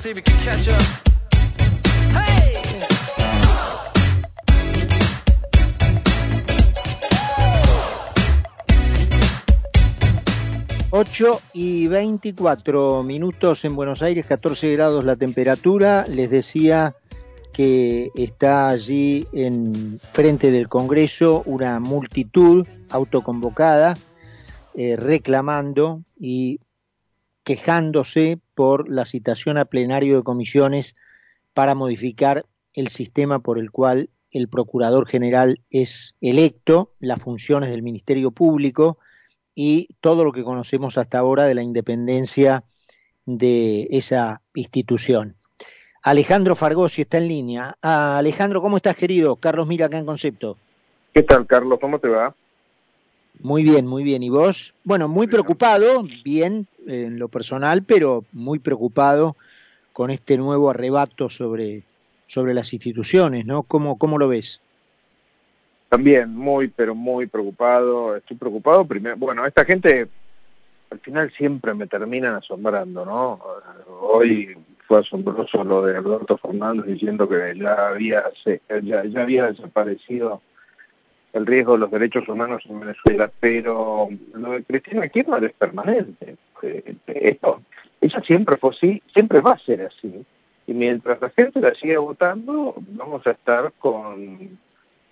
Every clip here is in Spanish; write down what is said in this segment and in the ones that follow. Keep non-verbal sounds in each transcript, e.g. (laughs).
See if we can catch up. 8 y 24 minutos en Buenos Aires, 14 grados la temperatura. Les decía que está allí en frente del Congreso una multitud autoconvocada eh, reclamando y quejándose por la citación a plenario de comisiones para modificar el sistema por el cual el Procurador General es electo, las funciones del Ministerio Público y todo lo que conocemos hasta ahora de la independencia de esa institución. Alejandro Fargosi está en línea. Ah, Alejandro, ¿cómo estás, querido? Carlos Mira acá en Concepto. ¿Qué tal, Carlos? ¿Cómo te va? Muy bien, muy bien. ¿Y vos? Bueno, muy preocupado, bien en lo personal, pero muy preocupado con este nuevo arrebato sobre, sobre las instituciones, ¿no? ¿Cómo, cómo lo ves? También muy, pero muy preocupado. Estoy preocupado primero. Bueno, esta gente al final siempre me terminan asombrando, ¿no? Hoy fue asombroso lo de Alberto Fernández diciendo que ya había, ya, ya había desaparecido el riesgo de los derechos humanos en Venezuela, pero lo de Cristina Kirchner es permanente. Eh, esto, ella siempre fue así, siempre va a ser así. Y mientras la gente la siga votando, vamos a estar con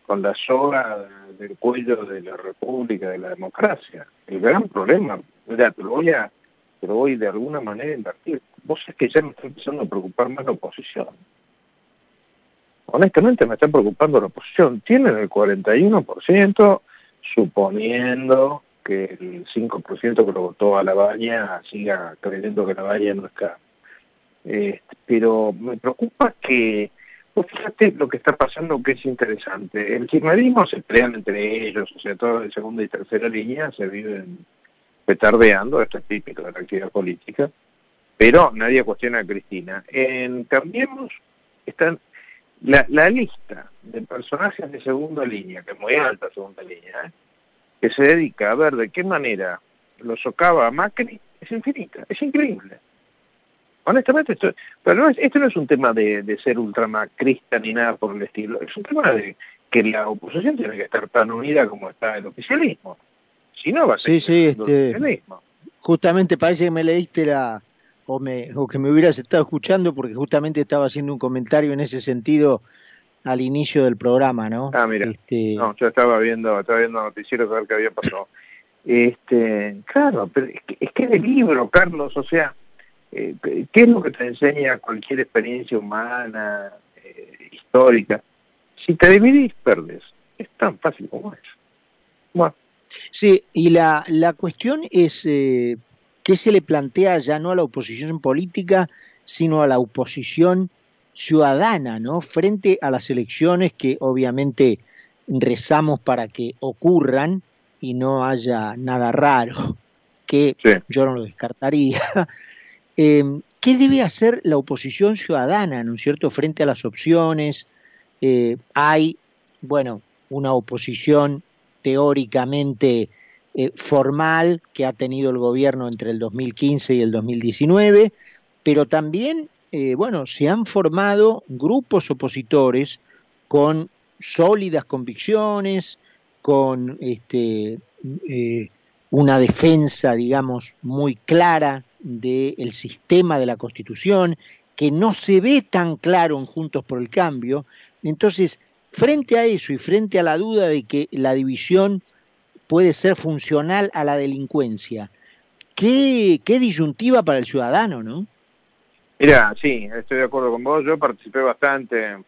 con la soga del cuello de la República, de la democracia. El gran problema, mira, te lo voy a, de alguna manera a invertir. Vos es que ya me está empezando a preocupar más la oposición. Honestamente me está preocupando la oposición. Tienen el 41%, suponiendo que el 5% que lo votó a la valla siga creyendo que la valla no está. Eh, pero me preocupa que fíjate lo que está pasando que es interesante. El kirchnerismo se pelean entre ellos, o sea, todos de segunda y tercera línea se viven petardeando, esto es típico de la actividad política, pero nadie cuestiona a Cristina. En Cambiemos están la, la lista de personajes de segunda línea, que es muy alta segunda línea, ¿eh? Que se dedica a ver de qué manera lo socava a Macri, es infinita, es increíble. Honestamente, esto, pero no es, esto no es un tema de, de, ser ultramacrista ni nada por el estilo, es un tema de que la oposición tiene que estar tan unida como está el oficialismo. Si no, va a ser sí, sí, este, el oficialismo. Justamente parece que me leíste la, o, me, o que me hubieras estado escuchando, porque justamente estaba haciendo un comentario en ese sentido al inicio del programa, ¿no? Ah, mira, este... no, yo estaba viendo, estaba viendo noticieros a ver qué había pasado. Este, claro, pero es que, es que de libro, Carlos, o sea, eh, ¿Qué es lo que te enseña cualquier experiencia humana, eh, histórica? Si te dividís, perdes. Es tan fácil como eso. Bueno. Sí, y la, la cuestión es eh, qué se le plantea ya no a la oposición política, sino a la oposición ciudadana, ¿no? Frente a las elecciones que obviamente rezamos para que ocurran y no haya nada raro, (laughs) que sí. yo no lo descartaría, (laughs) eh, ¿Qué debe hacer la oposición ciudadana, ¿no es cierto?, frente a las opciones. Eh, hay, bueno, una oposición teóricamente eh, formal que ha tenido el gobierno entre el 2015 y el 2019, pero también, eh, bueno, se han formado grupos opositores con sólidas convicciones, con este, eh, una defensa, digamos, muy clara del sistema de la Constitución, que no se ve tan claro en Juntos por el Cambio. Entonces, frente a eso y frente a la duda de que la división puede ser funcional a la delincuencia, qué, qué disyuntiva para el ciudadano, ¿no? Mira, sí, estoy de acuerdo con vos. Yo participé bastante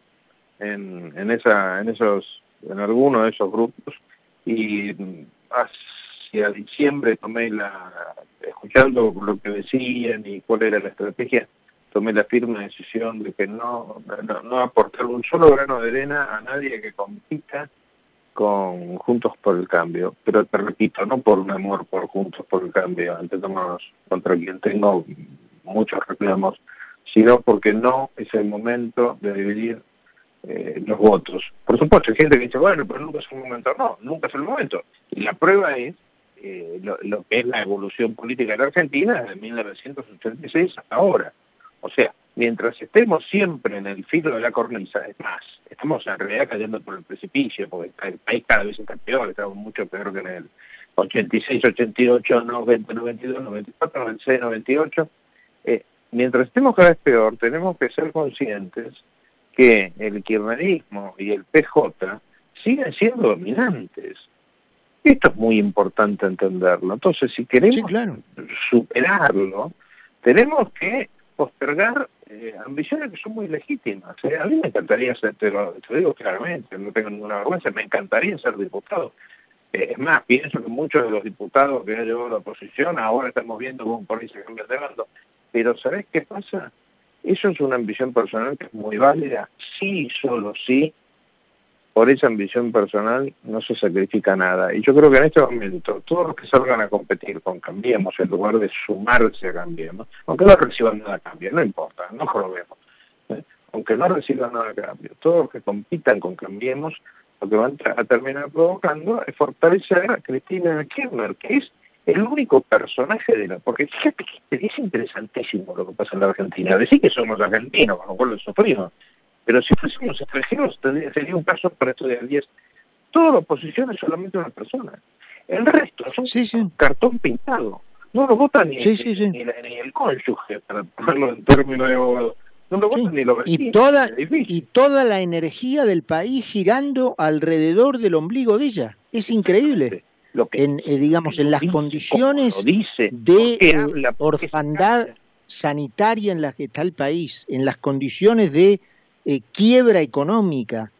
en, en, esa, en esos, en algunos de esos grupos y hacia diciembre tomé la, escuchando lo que decían y cuál era la estrategia, tomé la firme decisión de que no, no, no aportar un solo grano de arena a nadie que compita con Juntos por el Cambio. Pero te repito, no por un amor por Juntos por el Cambio, ante todos contra quien tengo muchos reclamos, sino porque no es el momento de dividir eh, los votos. Por supuesto, hay gente que dice, bueno, pero nunca es el momento. No, nunca es el momento. Y la prueba es eh, lo, que es la evolución política de Argentina desde 1986 hasta ahora. O sea, mientras estemos siempre en el filo de la cornisa, es más, estamos en realidad cayendo por el precipicio, porque el país cada vez está peor, estamos mucho peor que en el 86, 88, 90, 92, 94, 96, 98. Mientras estemos cada vez peor, tenemos que ser conscientes que el kirchnerismo y el PJ siguen siendo dominantes. Esto es muy importante entenderlo. Entonces, si queremos superarlo, tenemos que postergar eh, ambiciones que son muy legítimas. ¿eh? A mí me encantaría ser, te lo, digo claramente, no tengo ninguna vergüenza, me encantaría ser diputado. Eh, es más, pienso que muchos de los diputados que han llevado la oposición ahora estamos viendo cómo por ahí se cambian de bando. Pero ¿sabés qué pasa? Eso es una ambición personal que es muy válida, sí solo sí por esa ambición personal no se sacrifica nada. Y yo creo que en este momento todos los que salgan a competir con Cambiemos, en lugar de sumarse a Cambiemos, aunque no reciban nada a cambio, no importa, no probemos, ¿eh? aunque no reciban nada a cambio, todos los que compitan con Cambiemos, lo que van a terminar provocando es fortalecer a Cristina Kirchner, que es el único personaje de la... Porque fíjate que es interesantísimo lo que pasa en la Argentina. Decir que somos argentinos, con lo cual lo sufrimos pero si fuésemos extranjeros sería un caso para estudiar 10. Toda la oposición es solamente una persona. El resto es un cartón pintado. No lo votan ni, el cónyuge, para ponerlo en términos de abogado. No lo votan ni los vecinos. Y toda, y toda la energía del país girando alrededor del ombligo de ella. Es increíble. Lo que, en, eh, digamos, en las condiciones de eh, orfandad sanitaria en las que está el país, en las condiciones de eh, quiebra económica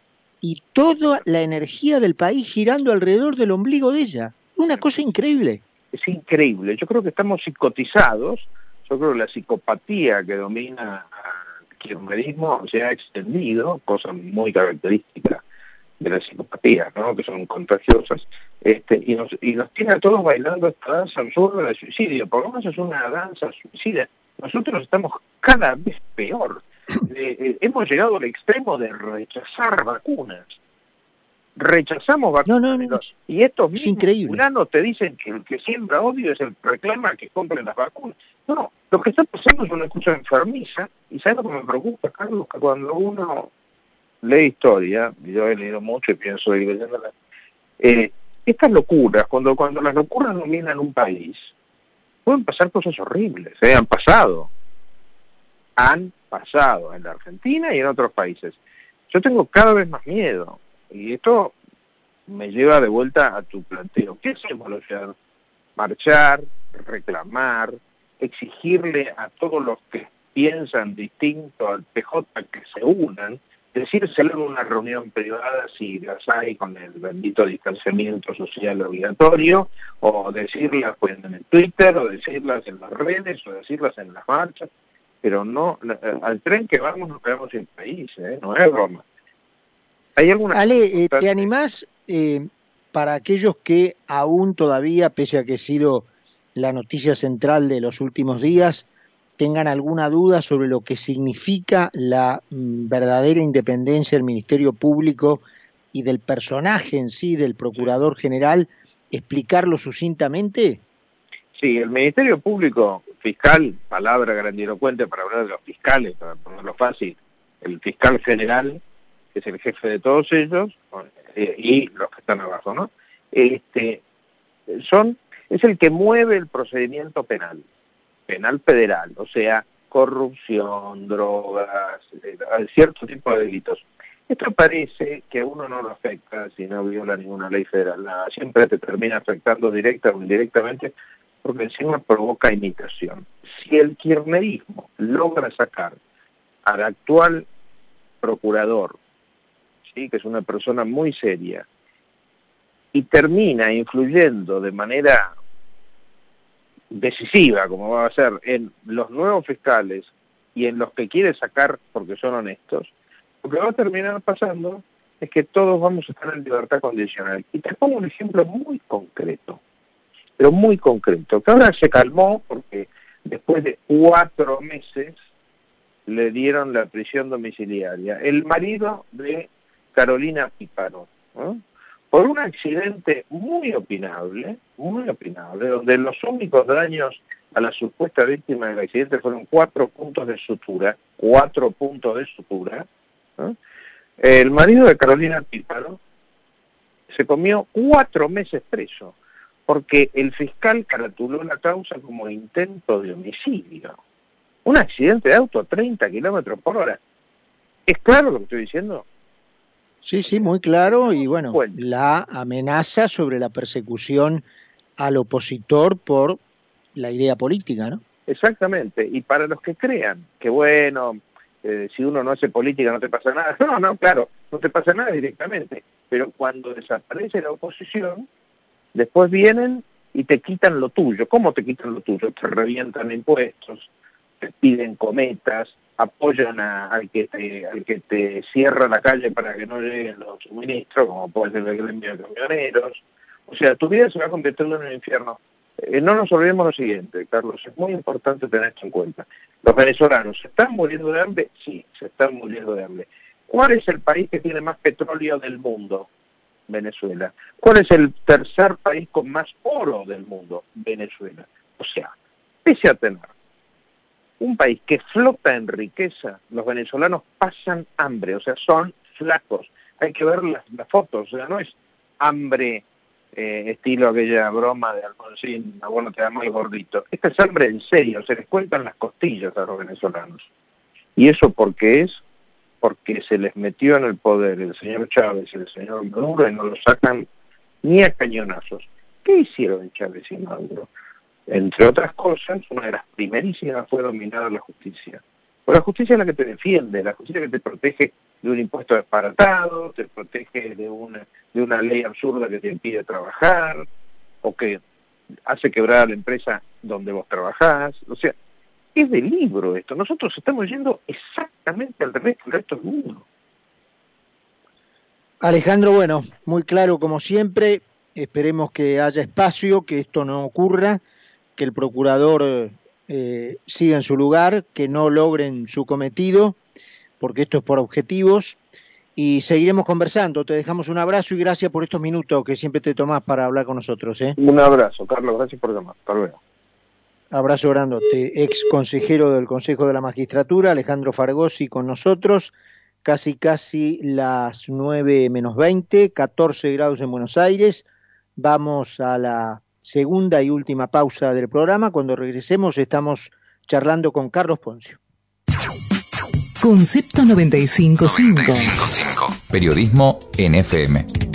y toda la energía del país girando alrededor del ombligo de ella. Una cosa increíble. Es increíble. Yo creo que estamos psicotizados. Yo creo que la psicopatía que domina el kirchnerismo se ha extendido, cosa muy característica de la psicopatía, ¿no? que son contagiosas, este, y, nos, y nos tiene a todos bailando esta danza absurda del suicidio. Por lo menos es una danza suicida. Nosotros estamos cada vez peor. (coughs) Eh, eh, hemos llegado al extremo de rechazar vacunas. Rechazamos vacunas. Y estos mismos te dicen que el que siembra odio es el que reclama que compren las vacunas. No, lo que está pasando es una cosa enfermiza. Y ¿sabes lo que me preocupa, Carlos? Que cuando uno lee historia, yo he leído mucho y pienso ir leyéndola, eh, estas locuras, cuando, cuando las locuras dominan un país, pueden pasar cosas horribles, ¿eh? han pasado. Han pasado en la Argentina y en otros países. Yo tengo cada vez más miedo y esto me lleva de vuelta a tu planteo. ¿Qué hacemos los ciudadanos? Marchar, reclamar, exigirle a todos los que piensan distinto al PJ que se unan, decírselo en una reunión privada si las hay con el bendito distanciamiento social obligatorio, o decirlas pues, en el Twitter, o decirlas en las redes, o decirlas en las marchas pero no, eh, al tren que vamos nos quedamos sin país, ¿eh? no es broma. ¿Hay alguna Ale, eh, ¿te animás eh, para aquellos que aún todavía, pese a que ha sido la noticia central de los últimos días, tengan alguna duda sobre lo que significa la mm, verdadera independencia del Ministerio Público y del personaje en sí, del Procurador General, explicarlo sucintamente? Sí, el Ministerio Público fiscal, palabra grandilocuente para hablar de los fiscales, para ponerlo fácil, el fiscal general, que es el jefe de todos ellos, eh, y los que están abajo, ¿no? Este, son, es el que mueve el procedimiento penal, penal federal, o sea, corrupción, drogas, eh, cierto tipo de delitos. Esto parece que a uno no lo afecta si no viola ninguna ley federal. siempre te termina afectando directa o indirectamente porque encima provoca imitación. Si el kirchnerismo logra sacar al actual procurador, ¿sí? que es una persona muy seria, y termina influyendo de manera decisiva, como va a ser, en los nuevos fiscales y en los que quiere sacar porque son honestos, lo que va a terminar pasando es que todos vamos a estar en libertad condicional. Y te pongo un ejemplo muy concreto pero muy concreto, que ahora se calmó porque después de cuatro meses le dieron la prisión domiciliaria. El marido de Carolina Píparo, por un accidente muy opinable, muy opinable, donde los únicos daños a la supuesta víctima del accidente fueron cuatro puntos de sutura, cuatro puntos de sutura. El marido de Carolina Píparo se comió cuatro meses preso, porque el fiscal caratuló la causa como intento de homicidio. Un accidente de auto a 30 kilómetros por hora. ¿Es claro lo que estoy diciendo? Sí, sí, muy claro. Y bueno, la amenaza sobre la persecución al opositor por la idea política, ¿no? Exactamente. Y para los que crean que, bueno, eh, si uno no hace política no te pasa nada. (laughs) No, no, claro, no te pasa nada directamente. Pero cuando desaparece la oposición, después vienen y te quitan lo tuyo. ¿Cómo te quitan lo tuyo? Te revientan impuestos, te piden cometas, apoyan al, que te, al que te cierra la calle para que no lleguen los suministros, como puede ser el gremio de camioneros. O sea, tu vida se va convirtiendo en un infierno. Eh, no nos olvidemos lo siguiente, Carlos, es muy importante tener esto en cuenta. Los venezolanos, ¿se están muriendo de hambre? Sí, se están muriendo de hambre. ¿Cuál es el país que tiene más petróleo del mundo? Venezuela. ¿Cuál es el tercer país con más oro del mundo? Venezuela. O sea, pese a tener un país que flota en riqueza, los venezolanos pasan hambre, o sea, son flacos. Hay que ver las, fotos, o sea, no es hambre eh, estilo aquella broma de Alfonsín, bueno, te da muy gordito. Esta es hambre en serio, se les cuentan las costillas a los venezolanos. ¿Y eso por qué es? Porque se les metió en el poder el señor Chávez el señor Maduro y no lo sacan ni a cañonazos. ¿Qué hicieron Chávez y Maduro? Entre otras cosas, una de las primerísimas fue dominar la justicia. Pues la justicia es la que te defiende, la justicia que te protege de un impuesto disparatado, te protege de una, de una ley absurda que te impide trabajar, o que hace quebrar la empresa donde vos trabajás. O sea, es de libro esto. Nosotros estamos yendo exactamente al revés del resto del mundo. Alejandro, bueno, muy claro como siempre. Esperemos que haya espacio, que esto no ocurra que el procurador eh, siga en su lugar, que no logren su cometido, porque esto es por objetivos. Y seguiremos conversando. Te dejamos un abrazo y gracias por estos minutos que siempre te tomás para hablar con nosotros. ¿eh? Un abrazo, Carlos. Gracias por llamar. Hasta luego. Abrazo grandote. Ex consejero del Consejo de la Magistratura, Alejandro Fargosi, con nosotros. Casi, casi las 9 menos 20, 14 grados en Buenos Aires. Vamos a la segunda y última pausa del programa. Cuando regresemos estamos charlando con Carlos Poncio. Concepto 955. 955. Periodismo NFM.